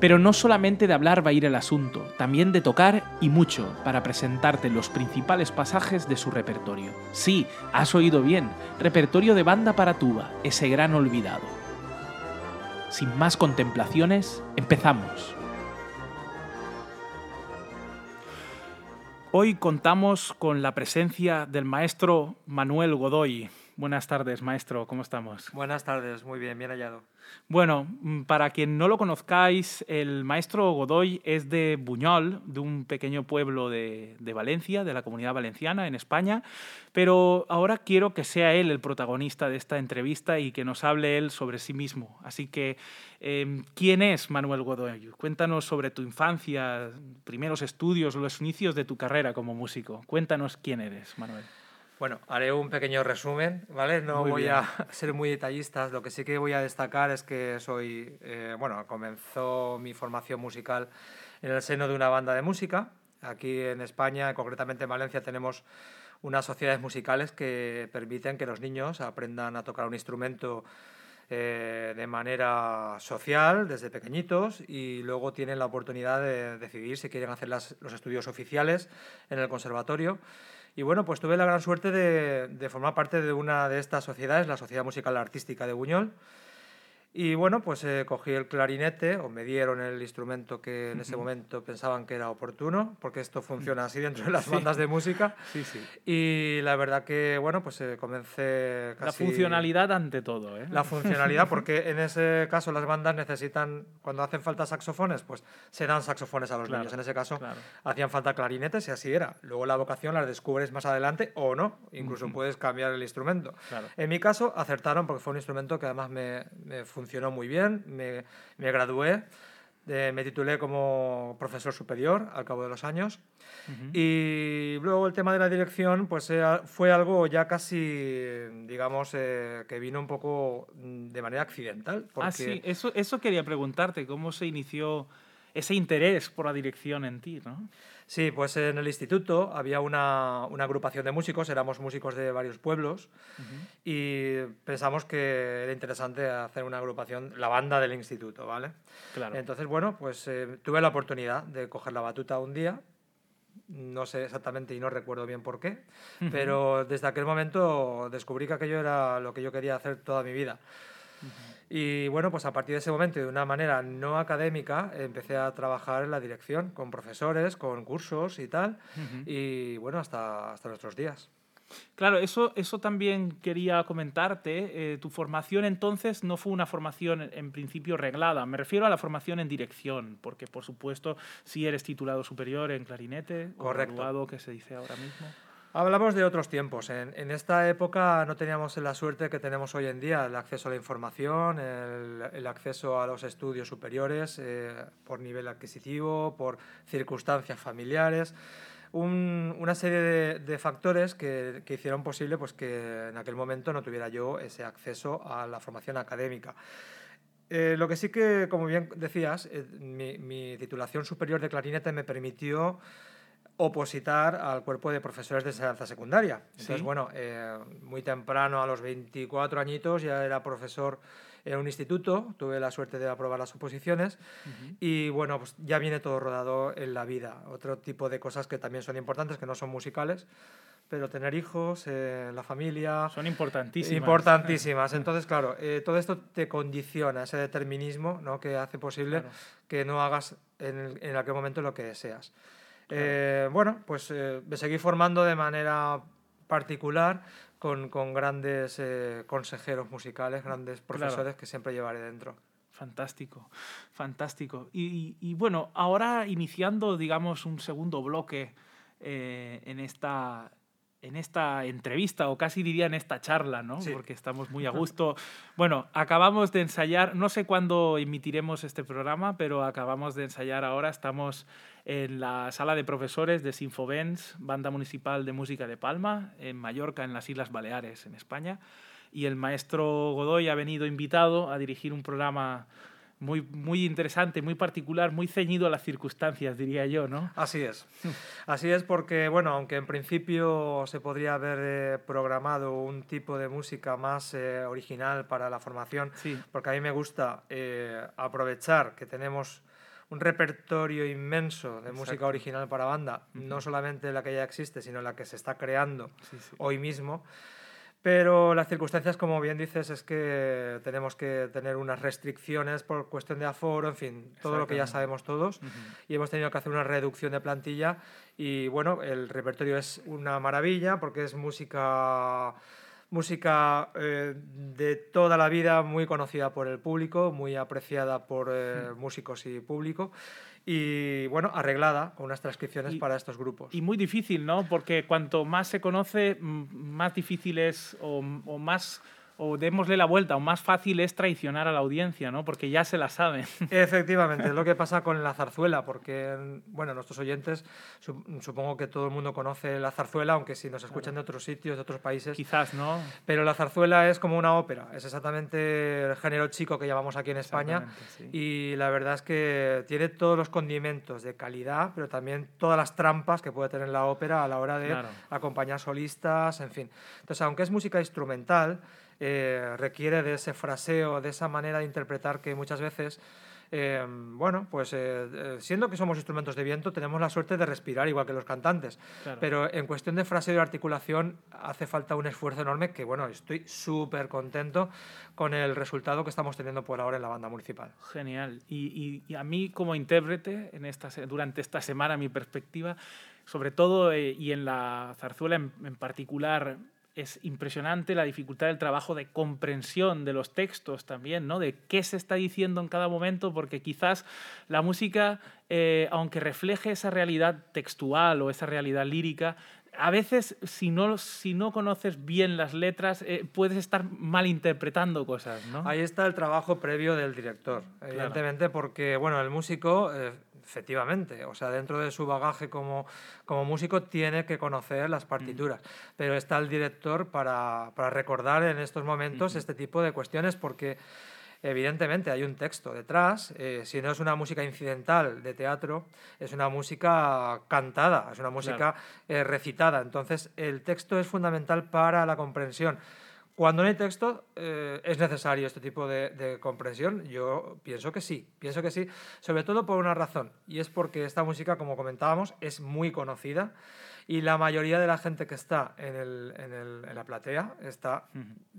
Pero no solamente de hablar va a ir el asunto, también de tocar y mucho para presentarte los principales pasajes de su repertorio. Sí, has oído bien, repertorio de banda para tuba, ese gran olvidado. Sin más contemplaciones, empezamos. Hoy contamos con la presencia del maestro Manuel Godoy. Buenas tardes, maestro, ¿cómo estamos? Buenas tardes, muy bien, bien hallado. Bueno, mm, para quien no lo conozcáis, el maestro Godoy es de Buñol, de un pequeño pueblo de, Valencia, de la comunidad valenciana en España, pero ahora quiero que sea él el protagonista de esta entrevista y que nos hable él sobre sí mismo. Así que, em, ¿quién es Manuel Godoy? Cuéntanos sobre tu infancia, primeros estudios, los inicios de tu carrera como músico. Cuéntanos quién eres, Manuel. Bueno, haré un pequeño resumen, ¿vale? No voy a ser muy detallista. Lo que sí que voy a destacar es que soy, eh, bueno, comenzó mi formación musical en el seno de una banda de música. Aquí en España, concretamente en Valencia, tenemos unas sociedades musicales que permiten que los niños aprendan a tocar un instrumento eh, de manera social desde pequeñitos y luego tienen la oportunidad de decidir si quieren hacer los estudios oficiales en el conservatorio y bueno, pues tuve la gran suerte de, de, formar parte de una de estas sociedades, la Sociedad Musical Artística de Buñol, y bueno, pues eh, cogí el clarinete, o me dieron el instrumento que en ese momento pensaban que era oportuno, porque esto funciona así dentro de las bandas de música. Sí, sí. Y la verdad que, bueno, pues eh, comencé casi... La funcionalidad ante todo, ¿eh? La funcionalidad, porque en ese caso las bandas necesitan, cuando hacen falta saxofones, pues serán saxofones a los niños. En ese caso hacían falta clarinetes y así era. Luego la vocación la descubres más adelante o no, incluso puedes cambiar el instrumento. En mi caso acertaron porque fue un instrumento que además me, me funcionó muy bien, me, me gradué, me titulé como profesor superior al cabo de los años. Y luego el tema de la dirección pues eh, fue algo ya casi, digamos, eh, que vino un poco de manera accidental. Porque... Ah, sí, eso, eso quería preguntarte, ¿cómo se inició ese interés por la dirección en ti? ¿no? Sí, pues en el instituto había una, agrupación de músicos, éramos músicos de varios pueblos y pensamos que era interesante hacer una agrupación, la banda del instituto, ¿vale? Claro. Entonces, bueno, pues eh, tuve la oportunidad de coger la batuta un día, no sé exactamente y no recuerdo bien por qué, pero desde aquel momento descubrí que aquello era lo que yo quería hacer toda mi vida. Y bueno, pues a partir de ese momento, de una manera no académica, empecé a trabajar en la dirección, con profesores, con cursos y tal, y bueno, hasta, hasta nuestros días. Claro, eso, eso también quería comentarte. Eh, tu formación entonces no fue una formación en principio reglada. Me refiero a la formación en dirección, porque por supuesto si eres titulado superior en clarinete, Correcto. o que se dice ahora mismo. Hablamos de otros tiempos. En, esta época no teníamos la suerte que tenemos hoy en día, el acceso a la información, el, acceso a los estudios superiores eh, por nivel adquisitivo, por circunstancias familiares, una serie de, factores que, hicieron posible pues, que en aquel momento no tuviera yo ese acceso a la formación académica. Eh, lo que sí que, como bien decías, eh, mi, mi titulación superior de clarinete me permitió opositar al cuerpo de profesores de enseñanza secundaria. Entonces, bueno, eh, muy temprano, a los 24 añitos, ya era profesor en un instituto, tuve la suerte de aprobar las oposiciones y bueno, pues ya viene todo rodado en la vida. Otro tipo de cosas que también son importantes, que no son musicales, pero tener hijos, eh, la familia... Son importantísimas. Importantísimas. Entonces, claro, eh, todo esto te condiciona, ese determinismo ¿no? que hace posible que no hagas en, en aquel momento lo que deseas. Eh, bueno, pues eh, me seguí formando de manera particular con, con grandes eh, consejeros musicales, grandes profesores que siempre llevaré dentro. Fantástico, fantástico. Y, y, bueno, ahora iniciando, digamos, un segundo bloque en, esta, en esta entrevista, o casi diría en esta charla, ¿no? Porque estamos muy a gusto. Bueno, acabamos de ensayar, no sé cuándo emitiremos este programa, pero acabamos de ensayar ahora, estamos en la sala de profesores de Sinfobens, Banda Municipal de Música de Palma, en Mallorca, en las Islas Baleares, en España. Y el maestro Godoy ha venido invitado a dirigir un programa muy, muy interesante, muy particular, muy ceñido a las circunstancias, diría yo, ¿no? Así es. Así es porque, bueno, aunque en principio se podría haber eh, programado un tipo de música más eh, original para la formación, porque a mí me gusta eh, aprovechar que tenemos un repertorio inmenso de música original para banda, no solamente la que ya existe, sino la que se está creando hoy mismo. Pero las circunstancias, como bien dices, es que tenemos que tener unas restricciones por cuestión de aforo, en fin, todo lo que ya sabemos todos. Y hemos tenido que hacer una reducción de plantilla. Y bueno, el repertorio es una maravilla porque es música música eh, de toda la vida, muy conocida por el público, muy apreciada por eh, músicos y público y bueno, arreglada con unas transcripciones para estos grupos. Y muy difícil, ¿no? Porque cuanto más se conoce, más difícil es o, o más o démosle la vuelta, o más fácil es traicionar a la audiencia, ¿no? Porque ya se la saben. Efectivamente, es lo que pasa con la zarzuela, porque, bueno, nuestros oyentes, supongo que todo el mundo conoce la zarzuela, aunque si nos escuchan de otros sitios, de otros países. Quizás, ¿no? Pero la zarzuela es como una ópera, es exactamente el género chico que llevamos aquí en España. Y la verdad es que tiene todos los condimentos de calidad, pero también todas las trampas que puede tener la ópera a la hora de acompañar solistas, en fin. Entonces, aunque es música instrumental, eh, requiere de ese fraseo, de esa manera de interpretar que muchas veces, eh, bueno, pues eh, siendo que somos instrumentos de viento, tenemos la suerte de respirar igual que los cantantes. Pero en cuestión de fraseo y articulación hace falta un esfuerzo enorme que, bueno, estoy súper contento con el resultado que estamos teniendo por ahora en la banda municipal. Genial. Y, a mí como intérprete, en esta, durante esta semana, mi perspectiva, sobre todo y en la zarzuela en particular, es impresionante la dificultad del trabajo de comprensión de los textos también, ¿no? De qué se está diciendo en cada momento, porque quizás la música, eh, aunque refleje esa realidad textual o esa realidad lírica, a veces, si no, si no conoces bien las letras, eh, puedes estar malinterpretando cosas, ¿no? Ahí está el trabajo previo del director, evidentemente, porque, bueno, el músico... Eh, efectivamente, o sea, dentro de su bagaje como, como músico tiene que conocer las partituras, pero está el director para, para recordar en estos momentos este tipo de cuestiones porque evidentemente hay un texto detrás, eh, si no es una música incidental de teatro, es una música cantada, es una música eh, recitada, entonces el texto es fundamental para la comprensión. Cuando no hay texto, eh, ¿es necesario este tipo de, comprensión? Yo pienso que sí, pienso que sí, sobre todo por una razón, y es porque esta música, como comentábamos, es muy conocida y la mayoría de la gente que está en, el, en, el, en la platea está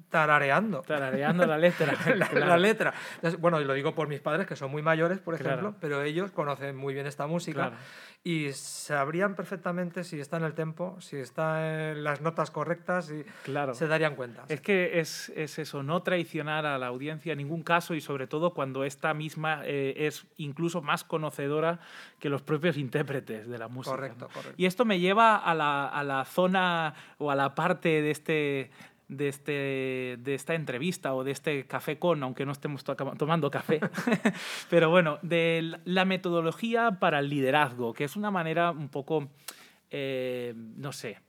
tarareando. Tarareando la letra. la, letra. bueno, y lo digo por mis padres, que son muy mayores, por ejemplo, pero ellos conocen muy bien esta música y sabrían perfectamente si está en el tempo, si está en las notas correctas y claro. se darían cuenta. Es que es, es, eso, no traicionar a la audiencia en ningún caso y sobre todo cuando esta misma eh, es incluso más conocedora que los propios intérpretes de la música. Correcto, correcto. Y esto me lleva a la, a la zona o a la parte de este, de, este, de esta entrevista o de este café con, aunque no estemos tomando café, pero bueno, de la metodología para el liderazgo, que es una manera un poco, eh, no sé,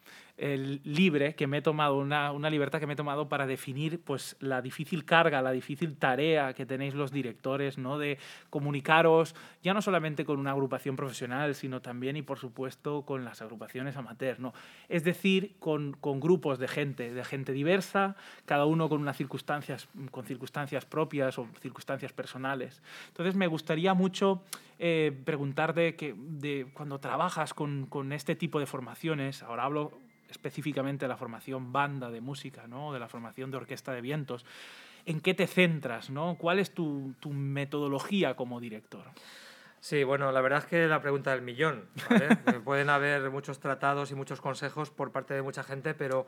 libre que me he tomado, una, una, libertad que me he tomado para definir pues, la difícil carga, la difícil tarea que tenéis los directores, ¿no? de comunicaros ya no solamente con una agrupación profesional, sino también y por supuesto con las agrupaciones amateur. ¿no? Es decir, con, con grupos de gente, de gente diversa, cada uno con unas circunstancias, con circunstancias propias o circunstancias personales. Entonces me gustaría mucho eh, preguntarte que de, cuando trabajas con, con este tipo de formaciones, ahora hablo específicamente de la formación banda de música, ¿no? de la formación de orquesta de vientos. ¿En qué te centras? ¿no? ¿Cuál es tu, tu metodología como director? Sí, bueno, la verdad es que la pregunta del millón. Pueden haber muchos tratados y muchos consejos por parte de mucha gente, pero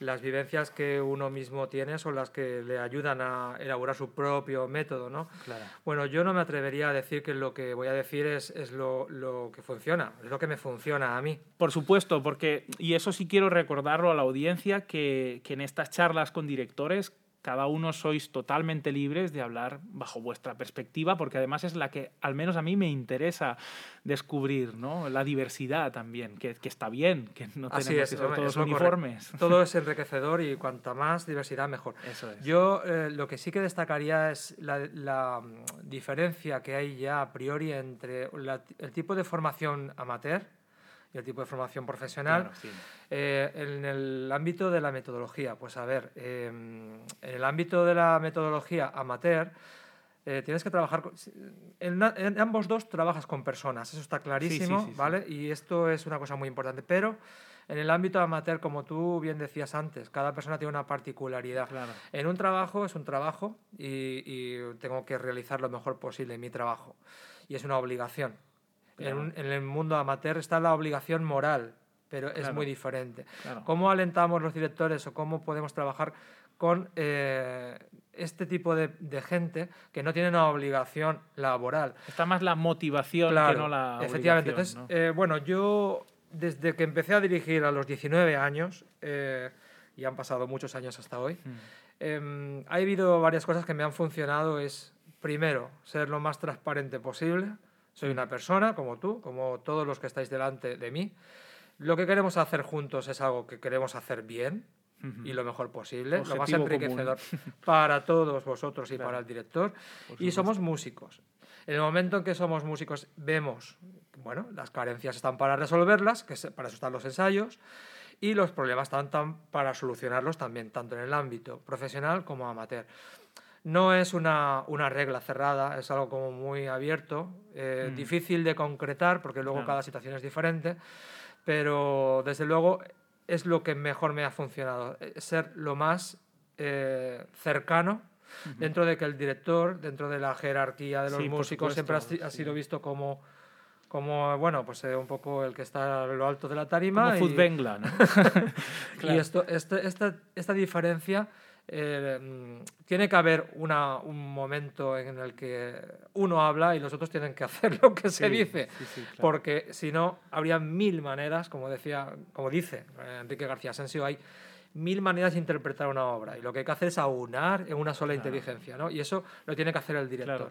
las vivencias que uno mismo tiene son las que le ayudan a elaborar su propio método, ¿no? Claro. Bueno, yo no me atrevería a decir que lo que voy a decir es, es lo, lo, que funciona, es lo que me funciona a mí. Por supuesto, porque, y eso sí quiero recordarlo a la audiencia, que, que en estas charlas con directores cada uno sois totalmente libres de hablar bajo vuestra perspectiva, porque además es la que al menos a mí me interesa descubrir, ¿no? La diversidad también, que, que está bien, que no tenemos que ser todos uniformes. Todo es enriquecedor y cuanta más diversidad mejor. Eso es. Yo eh, lo que sí que destacaría es la, la, mm, diferencia que hay ya a priori entre el tipo de formación amateur, y el tipo de formación profesional. Eh, en el ámbito de la metodología, pues a ver, em, en el ámbito de la metodología amateur, eh, tienes que trabajar en, ambos dos trabajas con personas, eso está clarísimo, ¿vale? Y esto es una cosa muy importante, pero en el ámbito amateur, como tú bien decías antes, cada persona tiene una particularidad. En un trabajo es un trabajo y, y tengo que realizar lo mejor posible en mi trabajo y es una obligación. En, el mundo amateur está la obligación moral, pero es muy diferente. ¿Cómo alentamos los directores o cómo podemos trabajar con eh, este tipo de, gente que no tiene una obligación laboral? Está más la motivación que no la Efectivamente. Entonces, eh, bueno, yo desde que empecé a dirigir a los 19 años, eh, y han pasado muchos años hasta hoy, mm. em, ha habido varias cosas que me han funcionado. Es, primero, ser lo más transparente posible soy una persona como tú, como todos los que estáis delante de mí. Lo que queremos hacer juntos es algo que queremos hacer bien y lo mejor posible, lo más enriquecedor para todos vosotros y para el director. Y somos músicos. En el momento en que somos músicos vemos, bueno, las carencias están para resolverlas, que para eso están los ensayos, y los problemas están para solucionarlos también, tanto en el ámbito profesional como amateur. No es una, una, regla cerrada, es algo como muy abierto, eh, mm. difícil de concretar porque luego cada situación es diferente, pero desde luego es lo que mejor me ha funcionado, eh, ser lo más eh, cercano dentro de que el director, dentro de la jerarquía de los músicos, siempre ha, sido visto como como bueno pues un poco el que está a lo alto de la tarima como y, Bengla, ¿no? y esto, este, esta, esta diferencia eh, mm, tiene que haber una, un momento en el que uno habla y los otros tienen que hacer lo que se dice, porque si no, habría mil maneras, como, decía, como dice eh, Enrique García Asensio, hay mil maneras de interpretar una obra y lo que hay que hacer es aunar en una sola inteligencia, ¿no? y eso lo tiene que hacer el director.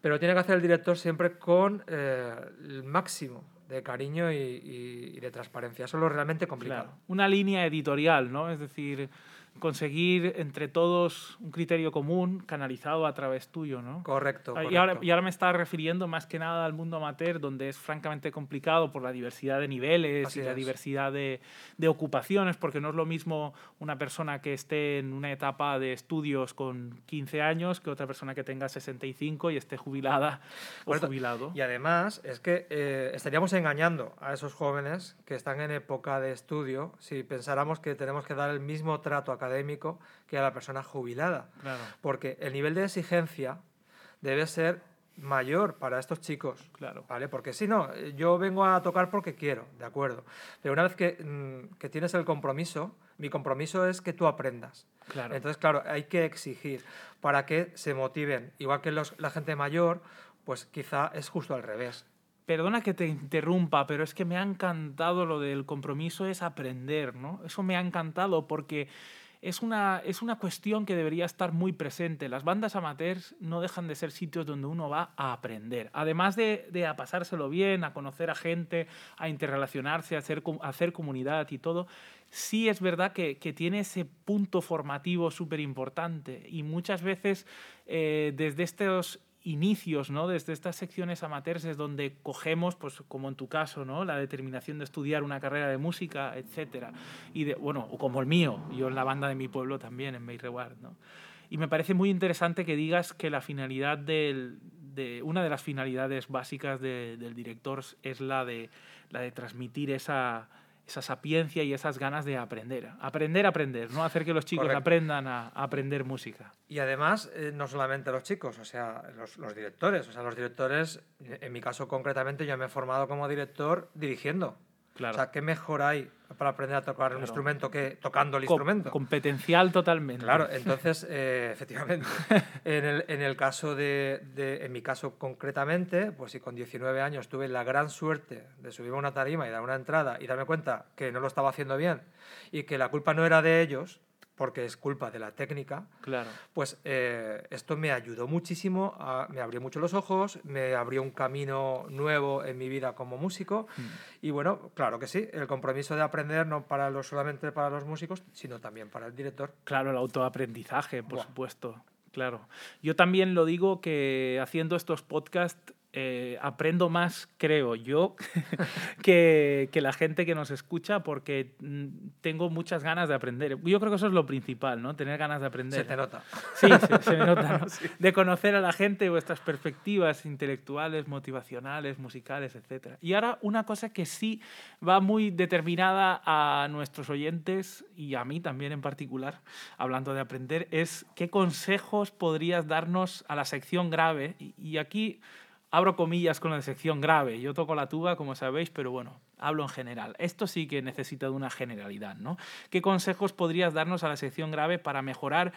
Pero tiene que hacer el director siempre con eh, el máximo de cariño y, y, de transparencia. Eso es lo realmente complicado. Una línea editorial, ¿no? Es decir, conseguir entre todos un criterio común canalizado a través tuyo, ¿no? Correcto. Y, ahora, y ahora me estás refiriendo más que nada al mundo amateur, donde es francamente complicado por la diversidad de niveles y la diversidad de, de, ocupaciones, porque no es lo mismo una persona que esté en una etapa de estudios con 15 años que otra persona que tenga 65 y esté jubilada o jubilado. Y además es que eh, estaríamos engañando a esos jóvenes que están en época de estudio si pensáramos que tenemos que dar el mismo trato a académico que a la persona jubilada. Porque el nivel de exigencia debe ser mayor para estos chicos. Claro. ¿vale? Porque si no, yo vengo a tocar porque quiero, de acuerdo. Pero una vez que, mm, que tienes el compromiso, mi compromiso es que tú aprendas. Claro. Entonces, claro, hay que exigir para que se motiven. Igual que los, la gente mayor, pues quizá es justo al revés. Perdona que te interrumpa, pero es que me ha encantado lo del compromiso es aprender, ¿no? Eso me ha encantado porque es una, es una cuestión que debería estar muy presente. Las bandas amateurs no dejan de ser sitios donde uno va a aprender. Además de, de a pasárselo bien, a conocer a gente, a interrelacionarse, a hacer, hacer comunidad y todo, sí es verdad que, que tiene ese punto formativo súper importante. Y muchas veces eh, desde estos inicios, ¿no? Desde estas secciones amateurs es donde cogemos, pues como en tu caso, ¿no? La determinación de estudiar una carrera de música, etcétera. Y de, bueno, o como el mío, yo en la banda de mi pueblo también, en Meireward, ¿no? Y me parece muy interesante que digas que la finalidad de, una de las finalidades básicas del director es la de, la de transmitir esa, esa sapiencia y esas ganas de aprender. Aprender a aprender, no hacer que los chicos aprendan a, aprender música. Y además, eh, no solamente los chicos, o sea, los, los, directores. O sea, los directores, en mi caso concretamente, yo me he formado como director dirigiendo. Claro. O sea, ¿qué mejor hay para aprender a tocar un instrumento que tocando el instrumento? Competencial totalmente. Claro, entonces, eh, efectivamente, en el, en el caso de, de, en mi caso concretamente, pues si con 19 años tuve la gran suerte de subirme a una tarima y dar una entrada y darme cuenta que no lo estaba haciendo bien y que la culpa no era de ellos, porque es culpa de la técnica, claro. pues eh, esto me ayudó muchísimo, me abrió mucho los ojos, me abrió un camino nuevo en mi vida como músico mm. y bueno, claro que sí, el compromiso de aprender no para los, solamente para los músicos, sino también para el director. Claro, el autoaprendizaje, por supuesto. Claro. Yo también lo digo que haciendo estos podcasts eh, aprendo más, creo yo, que, que, la gente que nos escucha porque mm, tengo muchas ganas de aprender. Yo creo que eso es lo principal, ¿no? Tener ganas de aprender. Se te nota. Sí, se, me nota, ¿no? De conocer a la gente, vuestras perspectivas intelectuales, motivacionales, musicales, etc. Y ahora una cosa que sí va muy determinada a nuestros oyentes y a mí también en particular, hablando de aprender, es qué consejos podrías darnos a la sección grave. y, y aquí abro comillas con la sección grave. Yo toco la tuba, como sabéis, pero bueno, hablo en general. Esto sí que necesita de una generalidad, ¿no? ¿Qué consejos podrías darnos a la sección grave para mejorar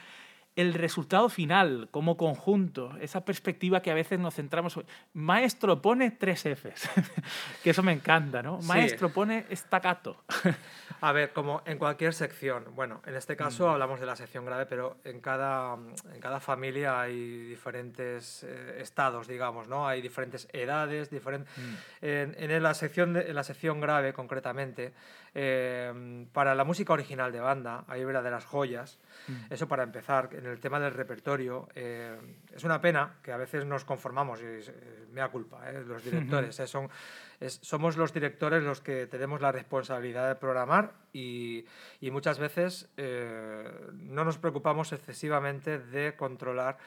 el resultado final como conjunto, esa perspectiva que a veces nos centramos. Maestro pone tres Fs, que eso me encanta, ¿no? Maestro pone estacato. a ver, como en cualquier sección, bueno, en este caso mm. hablamos de la sección grave, pero en cada, en cada familia hay diferentes eh, estados, digamos, ¿no? Hay diferentes edades, diferentes... Mm. En, en, la sección en la sección grave, concretamente, eh, para la música original de banda, hay verdaderas joyas. Mm. Eso para empezar. En el tema del repertorio, eh, es una pena que a veces nos conformamos, y eh, me da culpa, los directores. son, somos los directores los que tenemos la responsabilidad de programar y, y muchas veces no nos preocupamos excesivamente de controlar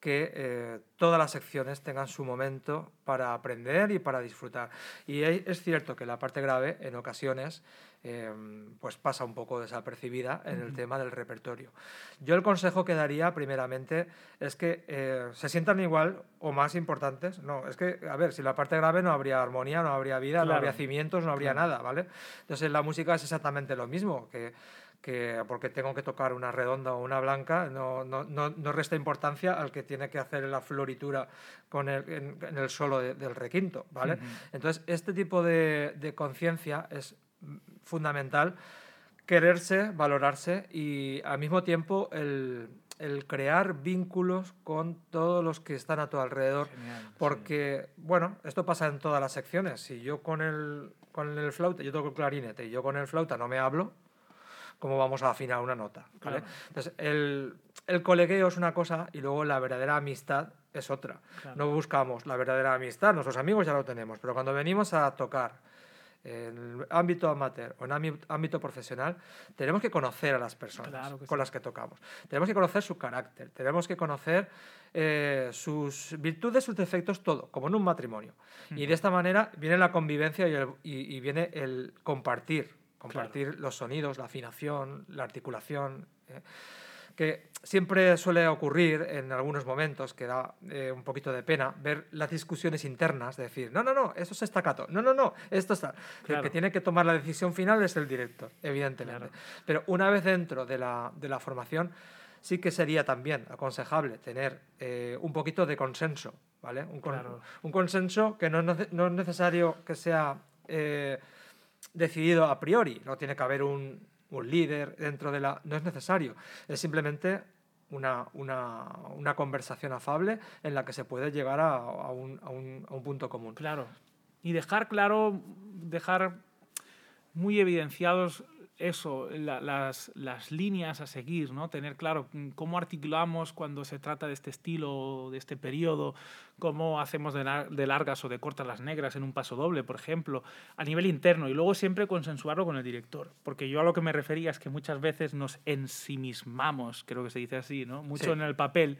que todas las secciones tengan su momento para aprender y para disfrutar. Y es cierto que la parte grave, en ocasiones, Em, pues pasa un poco desapercibida en el tema del repertorio. Yo el consejo que daría primeramente es que eh, se sientan igual o más importantes. No, es que, a ver, si la parte grave no habría armonía, no habría vida, no habría cimientos, no habría nada, ¿vale? Entonces la música es exactamente lo mismo, que que porque tengo que tocar una redonda o una blanca, no, no, no, no resta importancia al que tiene que hacer la floritura con el, en, el solo del requinto, ¿vale? Entonces, este tipo de, de conciencia es fundamental quererse, valorarse y al mismo tiempo el, el crear vínculos con todos los que están a tu alrededor. porque, bueno, esto pasa en todas las secciones. Si yo con el, con el flauta, yo toco el clarinete y yo con el flauta no me hablo, ¿cómo vamos a afinar una nota? Entonces, el, el, colegueo es una cosa y luego la verdadera amistad es otra. No buscamos la verdadera amistad, nuestros amigos ya lo tenemos, pero cuando venimos a tocar en el ámbito amateur o en ámbito profesional, tenemos que conocer a las personas con las que tocamos. Tenemos que conocer su carácter, tenemos que conocer eh, sus virtudes, sus defectos, todo, como en un matrimonio. Y de esta manera viene la convivencia y, viene el compartir, compartir los sonidos, la afinación, la articulación. ¿eh? Que siempre suele ocurrir en algunos momentos, que da eh, un poquito de pena, ver las discusiones internas, de decir, no, no, no, eso es estacato, no, no, no, esto está. El que tiene que tomar la decisión final es el director, evidentemente. Pero una vez dentro de la, de la, formación, sí que sería también aconsejable tener eh, un poquito de consenso, ¿vale? Un, un consenso que no, no, es necesario que sea eh, decidido a priori, no tiene que haber un, un líder dentro de la... No es necesario, es simplemente una, una, una conversación afable en la que se puede llegar a, un, a, un, a un punto común. Claro. Y dejar claro, dejar muy evidenciados eso, las, las, líneas a seguir, ¿no? Tener claro cómo articulamos cuando se trata de este estilo, de este periodo, cómo hacemos de, de, largas o de cortas las negras en un paso doble, por ejemplo, a nivel interno, y luego siempre consensuarlo con el director, porque yo a lo que me refería es que muchas veces nos ensimismamos, creo que se dice así, ¿no? Mucho en el papel,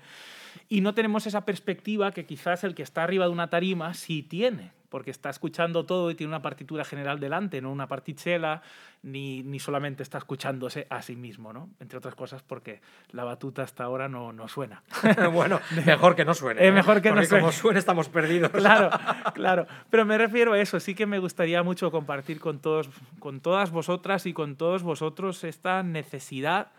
y no tenemos esa perspectiva que quizás el que está arriba de una tarima sí tiene porque está escuchando todo y tiene una partitura general delante, no una partichela, ni, ni solamente está escuchándose a sí mismo, ¿no? Entre otras cosas porque la batuta hasta ahora no, no suena. bueno, mejor que no suene. Es ¿eh? mejor que porque no suene. como suene estamos perdidos. Claro, claro. Pero me refiero a eso. Sí que me gustaría mucho compartir con, todos, con todas vosotras y con todos vosotros esta necesidad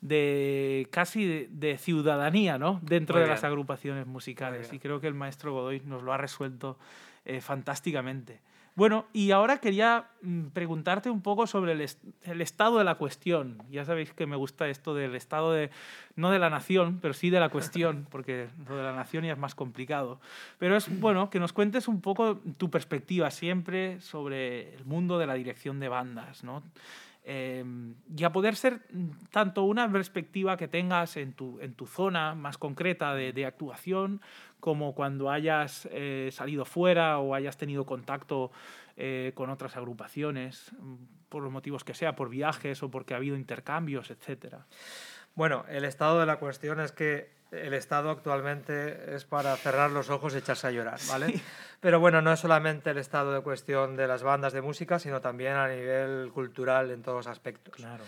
de casi de, ciudadanía ¿no? dentro Muy de bien. las agrupaciones musicales. Y creo que el maestro Godoy nos lo ha resuelto eh, fantásticamente. Bueno, y ahora quería mm, preguntarte un poco sobre el, est- el estado de la cuestión. Ya sabéis que me gusta esto del estado de, no de la nación, pero sí de la cuestión, porque lo de la nación ya es más complicado. Pero es bueno que nos cuentes un poco tu perspectiva siempre sobre el mundo de la dirección de bandas, ¿no? Eh, y a poder ser tanto una perspectiva que tengas en tu, en tu zona más concreta de, actuación, como cuando hayas eh, salido fuera o hayas tenido contacto eh, con otras agrupaciones, mm, por los motivos que sea, por viajes o porque ha habido intercambios, etcétera. Bueno, el estado de la cuestión es que el estado actualmente es para cerrar los ojos y echarse a llorar, ¿vale? Pero bueno, no es solamente el estado de cuestión de las bandas de música, sino también a nivel cultural en todos aspectos. Claro.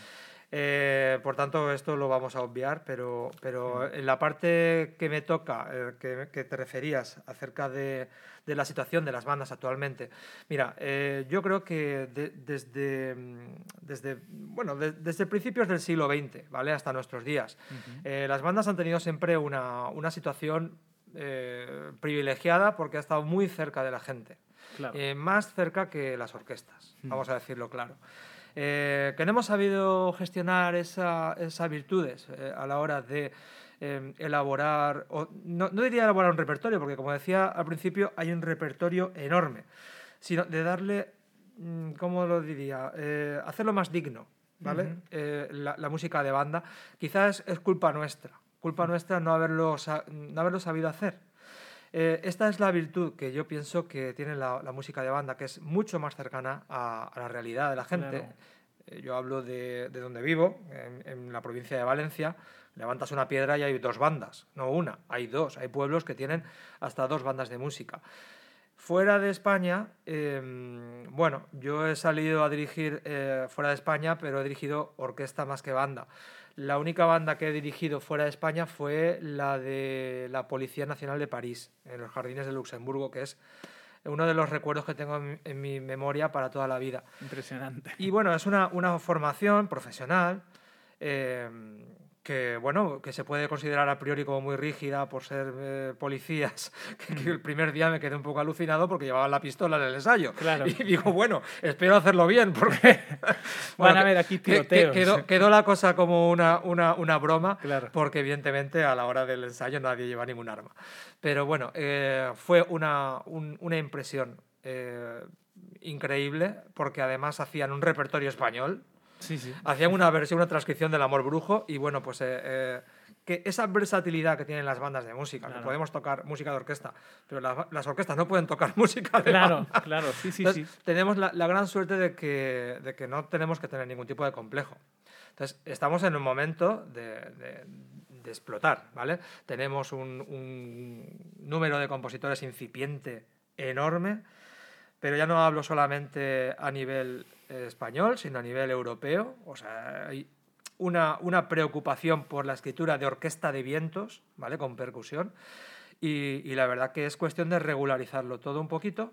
Eh, por tanto, esto lo vamos a obviar, pero, pero en la parte que me toca, eh, que, que te referías acerca de, de la situación de las bandas actualmente, mira, eh, yo creo que de- desde, mm, desde, bueno, de- desde principios del siglo XX, ¿vale? Hasta nuestros días, eh, las bandas han tenido siempre una, una situación eh, privilegiada porque ha estado muy cerca de la gente. Claro. Eh, más cerca que las orquestas, Mm. vamos a decirlo claro. Eh, que no hemos sabido gestionar esa- esas virtudes eh, a la hora de eh, elaborar, o no, no diría elaborar un repertorio, porque como decía al principio, hay un repertorio enorme, sino de darle, mm, ¿cómo lo diría? Eh, hacerlo más digno, ¿vale? Ujú. Eh, la, la música de banda. Quizás es culpa nuestra, culpa nuestra no haberlo, no haberlo sabido hacer. Eh, esta es la virtud que yo pienso que tiene la, la música de banda, que es mucho más cercana a, a la realidad de la gente. Claro. Eh, yo hablo de, de donde vivo, en, en la provincia de Valencia. Levantas una piedra y hay dos bandas, no una, hay dos. Hay pueblos que tienen hasta dos bandas de música. Fuera de España, eh, bueno, yo he salido a dirigir eh, fuera de España, pero he dirigido orquesta más que banda. La única banda que he dirigido fuera de España fue la de la Policía Nacional de París, en los Jardines de Luxemburgo, que es uno de los recuerdos que tengo en, en mi memoria para toda la vida. Impresionante. Y bueno, es una, una formación profesional eh, que, bueno, que se puede considerar a priori como muy rígida por ser eh, policías, que, que el primer día me quedé un poco alucinado porque llevaban la pistola en el ensayo. Claro. Y digo, bueno, espero hacerlo bien porque... Van a que- ver aquí que- que tiroteos. quedó, quedó la cosa como una, una, una broma, Claro. porque evidentemente a la hora del ensayo nadie lleva ningún arma. Pero bueno, eh, fue una, un- una impresión eh, increíble, porque además hacían un repertorio español, Sí, sí. hacían una versión, una transcripción del Amor Brujo, y bueno, pues eh, eh, que esa versatilidad que tienen las bandas de música, que podemos tocar música de orquesta, pero la- las orquestas no pueden tocar música de Claro, banda. claro, sí, sí, Entonces, sí. tenemos la, la gran suerte de que, de que no tenemos que tener ningún tipo de complejo. Entonces, estamos en un momento de, de- de explotar, ¿vale? Tenemos un, un número de compositores incipiente enorme, pero ya no hablo solamente a nivel eh, español, sino a nivel europeo. O sea, hay una, una preocupación por la escritura de orquesta de vientos, ¿vale? Con percusión. Y, y la verdad que es cuestión de regularizarlo todo un poquito.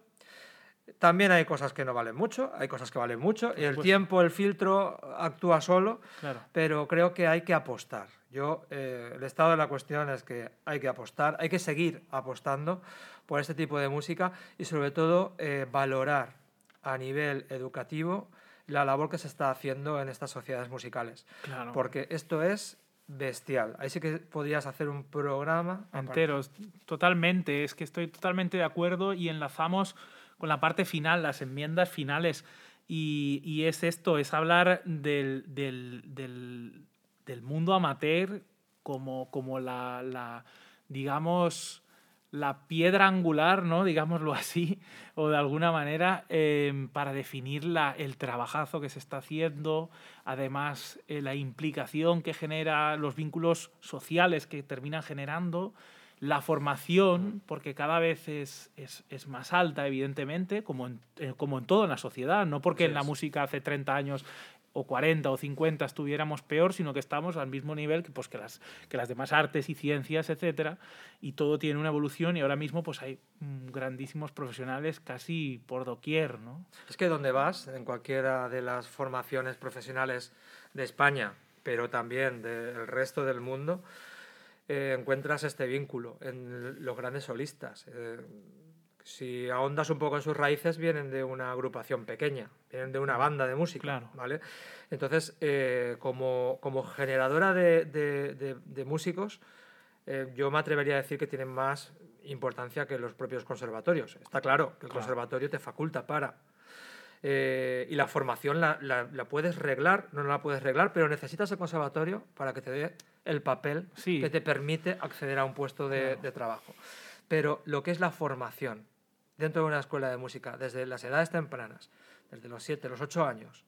También hay cosas que no valen mucho, hay cosas que valen mucho, y el tiempo, el filtro actúa solo, Claro. pero creo que hay que apostar. Yo, eh, el estado de la cuestión es que hay que apostar, hay que seguir apostando por este tipo de música y sobre todo eh, valorar a nivel educativo la labor que se está haciendo en estas sociedades musicales. Claro. Porque esto es bestial. Ahí sí que podrías hacer un programa aparte. Enteros, totalmente. Es que estoy totalmente de acuerdo y enlazamos con la parte final, las enmiendas finales. Y, y es esto, es hablar del, del, del- del mundo amateur como, como la, la, digamos, la piedra angular, ¿no? digámoslo así, o de alguna manera, eh, para definir la- el trabajazo que se está haciendo, además eh, la implicación que genera, los vínculos sociales que terminan generando, La formación, porque cada vez es, es, es más alta, evidentemente, como en, eh, como en todo en la sociedad, no porque en la música hace 30 años o 40 o 50 estuviéramos peor, sino que estamos al mismo nivel que, pues, que, las, que las demás artes y ciencias, etcétera, y todo tiene una evolución y ahora mismo pues hay mm, grandísimos profesionales casi por doquier, ¿no? Es que donde vas, en cualquiera de las formaciones profesionales de España, pero también del resto del mundo, eh, encuentras este vínculo en los grandes solistas. Eh, si ahondas un poco en sus raíces, vienen de una agrupación pequeña, vienen de una banda de música, Claro. ¿vale? Entonces, eh, como, como generadora de, de- de- de músicos, eh, yo me atrevería a decir que tienen más importancia que los propios conservatorios. Está claro que el Claro. conservatorio te faculta para. eh, y la formación la, la- la puedes reglar, no la puedes reglar, pero necesitas el conservatorio para que te dé el papel Sí. que te permite acceder a un puesto de, Claro. de trabajo. Pero lo que es la formación dentro de una escuela de música, desde las edades tempranas, desde los 7, los 8 años,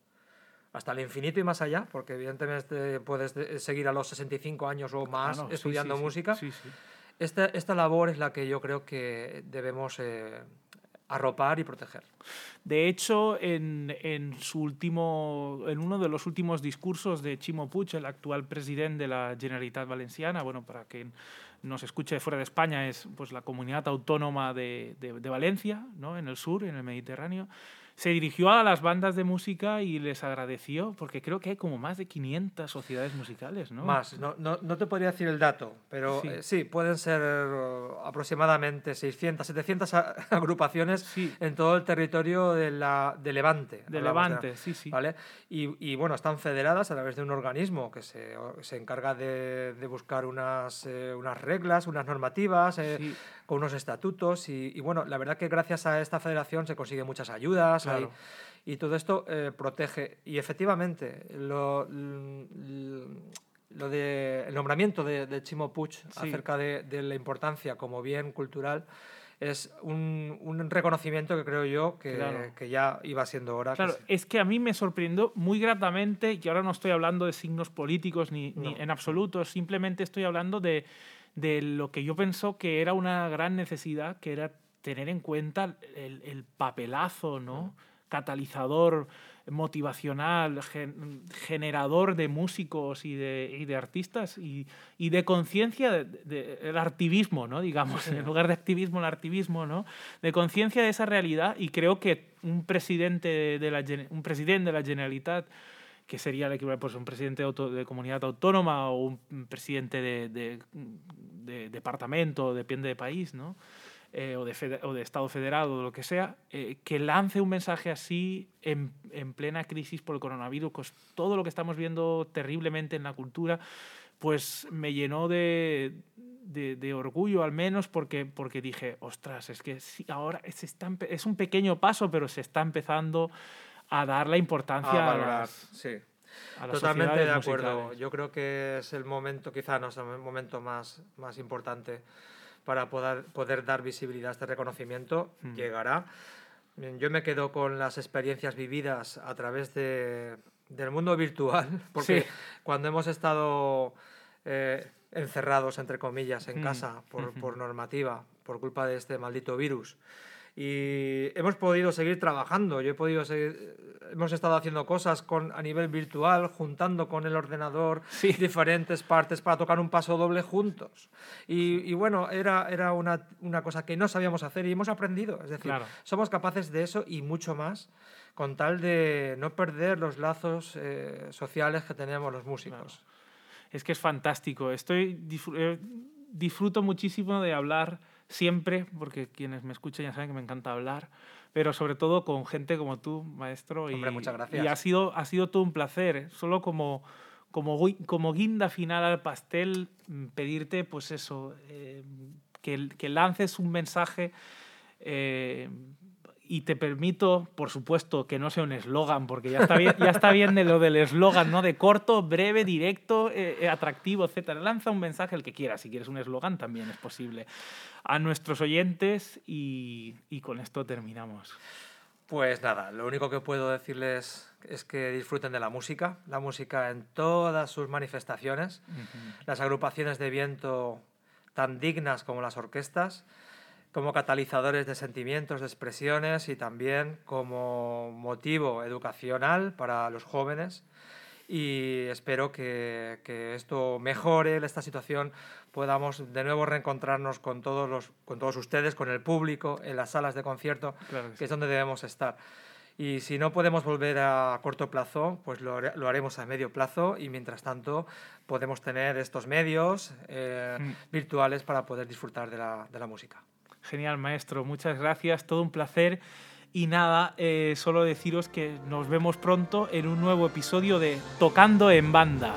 hasta el infinito y más allá, porque evidentemente puedes de- seguir a los 65 años o más Claro, sí, estudiando sí, sí. música. Sí. Esta, esta labor es la que yo creo que debemos eh, arropar y proteger. De hecho, en, en su último, en uno de los últimos discursos de Chimo Puig, el actual presidente de la Generalitat Valenciana, bueno, para quien nos escuche fuera de España, es pues la comunidad autónoma de, de- de Valencia, ¿no? en el sur, en el Mediterráneo, se dirigió a las bandas de música y les agradeció, porque creo que hay como más de 500 sociedades musicales, ¿no? Más, no, no, no te podría decir el dato, pero Sí. sí pueden ser eh, aproximadamente 600, 700 a- agrupaciones Sí. en todo el territorio de, la, de Levante. De Levante, sí, sí. ¿vale? Y, y, bueno, están federadas a través de un organismo que se, se encarga de, de buscar unas, eh, unas reglas, unas normativas, eh, Sí. con unos estatutos. Y, y bueno, la verdad que gracias a esta federación se consiguen muchas ayudas. Y todo esto eh, protege. Y efectivamente, lo, lo de, el nombramiento de, de Chimo Puig acerca de, de la importancia como bien cultural es un, un reconocimiento que creo yo que, Claro. que ya iba siendo hora. que Claro, es que a mí me sorprendió muy gratamente, y ahora no estoy hablando de signos políticos ni, ni en absoluto, simplemente estoy hablando de, de lo que yo pensó que era una gran necesidad, que era tener en cuenta el, el papelazo, ¿no? Catalizador motivacional, gen- generador de músicos y de, y de artistas y, y de conciencia del de, el activismo, ¿no? digamos, en lugar de activismo, el activismo, ¿no? de conciencia de esa realidad y creo que un presidente de la, un presidente de la Generalitat que sería el equivalente pues, a un presidente de, auto- de comunidad autónoma o un presidente de, de- de departamento, depende de país, ¿no? Eh, o, de o de Estado federado o lo que sea, eh, que lance un mensaje así en, en plena crisis por el coronavirus, todo lo que estamos viendo terriblemente en la cultura, pues me llenó de, de, de orgullo al menos porque, porque dije, ostras, es que sí, ahora se está es un pequeño paso, pero se está empezando a dar la importancia a a, valorar, las, sí. a las Totalmente de acuerdo. musicales. Yo creo que es el momento, quizá no es el momento más, más importante para poder, poder dar visibilidad a este reconocimiento. Mm. Llegará. Yo me quedo con las experiencias vividas a través de, del mundo virtual, porque Sí. cuando hemos estado eh, encerrados, entre comillas, en Mm, casa por, por normativa, por culpa de este maldito virus, y hemos podido seguir trabajando. Yo he podido seguir, hemos estado haciendo cosas con, a nivel virtual, juntando con el ordenador Sí. diferentes partes para tocar un paso doble juntos. Y, y bueno, era, era una, una cosa que no sabíamos hacer y hemos aprendido. Es decir, Claro. somos capaces de eso y mucho más con tal de no perder los lazos eh, sociales que tenemos los músicos. Es que es fantástico. Estoy eh, disfruto muchísimo de hablar siempre, porque quienes me escuchan ya saben que me encanta hablar, pero sobre todo con gente como tú, maestro. Hombre, y, muchas gracias. Y ha sido, ha sido todo un placer. ¿eh? Solo como, como, gui- como guinda final al pastel, mm, pedirte, pues eso, eh, que, que lances un mensaje. eh, y te permito, por supuesto, que no sea un eslogan, porque ya está bien, ya está bien de lo del eslogan, ¿no? De corto, breve, directo, eh, eh, atractivo, etc. Lanza un mensaje el que quieras. Si quieres un eslogan, también es posible. A nuestros oyentes y, y con esto terminamos. Pues nada, lo único que puedo decirles es que disfruten de la música, la música en todas sus manifestaciones. Las agrupaciones de viento tan dignas como las orquestas, como catalizadores de sentimientos, de expresiones y también como motivo educacional para los jóvenes y espero que, que, esto mejore esta situación, podamos de nuevo reencontrarnos con todos, los, con todos ustedes, con el público, en las salas de concierto, que, es donde debemos estar. Y si no podemos volver a corto plazo, pues lo, lo haremos a medio plazo y mientras tanto podemos tener estos medios eh, mm. virtuales para poder disfrutar de la, de la música. Genial, maestro. Muchas gracias. Todo un placer. Y nada, eh, solo deciros que nos vemos pronto en un nuevo episodio de Tocando en Banda.